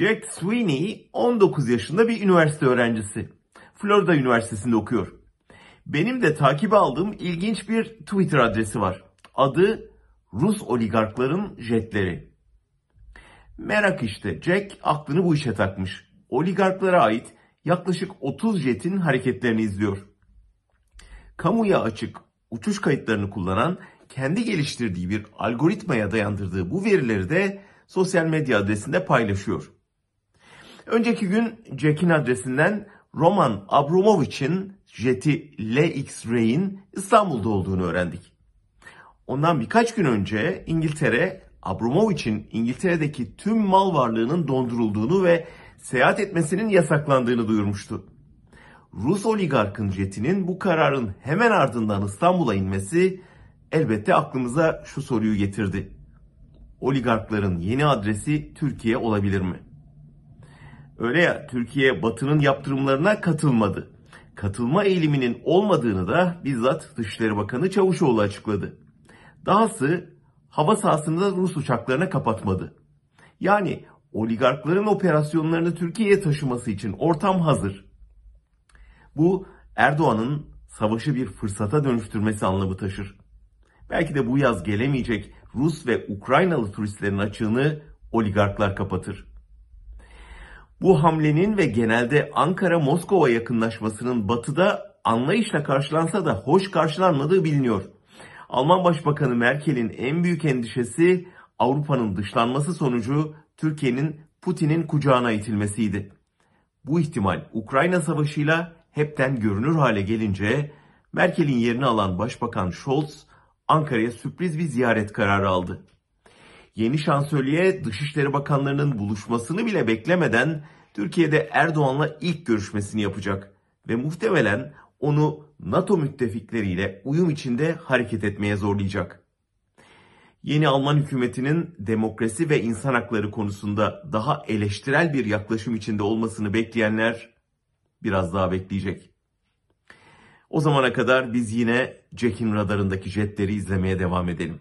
Jack Sweeney 19 yaşında bir üniversite öğrencisi. Florida Üniversitesi'nde okuyor. Benim de takibe aldığım ilginç bir Twitter adresi var. Adı Rus oligarkların jetleri. Merak işte Jack aklını bu işe takmış. Oligarklara ait yaklaşık 30 jetin hareketlerini izliyor. Kamuya açık uçuş kayıtlarını kullanan kendi geliştirdiği bir algoritmaya dayandırdığı bu verileri de sosyal medya adresinde paylaşıyor. Önceki gün Jack'in adresinden Roman Abramovich'in jeti LX-Ray'in İstanbul'da olduğunu öğrendik. Ondan birkaç gün önce İngiltere, Abramovich'in İngiltere'deki tüm mal varlığının dondurulduğunu ve seyahat etmesinin yasaklandığını duyurmuştu. Rus oligarkın jetinin bu kararın hemen ardından İstanbul'a inmesi elbette aklımıza şu soruyu getirdi. Oligarkların yeni adresi Türkiye olabilir mi? Öyle ya Türkiye Batı'nın yaptırımlarına katılmadı. Katılma eğiliminin olmadığını da bizzat Dışişleri Bakanı Çavuşoğlu açıkladı. Dahası hava sahasını Rus uçaklarına kapatmadı. Yani oligarkların operasyonlarını Türkiye'ye taşıması için ortam hazır. Bu Erdoğan'ın savaşı bir fırsata dönüştürmesi anlamı taşır. Belki de bu yaz gelemeyecek Rus ve Ukraynalı turistlerin açığını oligarklar kapatır. Bu hamlenin ve genelde Ankara-Moskova yakınlaşmasının batıda anlayışla karşılansa da hoş karşılanmadığı biliniyor. Alman Başbakanı Merkel'in en büyük endişesi Avrupa'nın dışlanması sonucu Türkiye'nin Putin'in kucağına itilmesiydi. Bu ihtimal Ukrayna Savaşı'yla hepten görünür hale gelince Merkel'in yerini alan Başbakan Scholz Ankara'ya sürpriz bir ziyaret kararı aldı. Yeni şansölye Dışişleri Bakanlarının buluşmasını bile beklemeden Türkiye'de Erdoğan'la ilk görüşmesini yapacak ve muhtemelen onu NATO müttefikleriyle uyum içinde hareket etmeye zorlayacak. Yeni Alman hükümetinin demokrasi ve insan hakları konusunda daha eleştirel bir yaklaşım içinde olmasını bekleyenler biraz daha bekleyecek. O zamana kadar biz yine Jack'in radarındaki jetleri izlemeye devam edelim.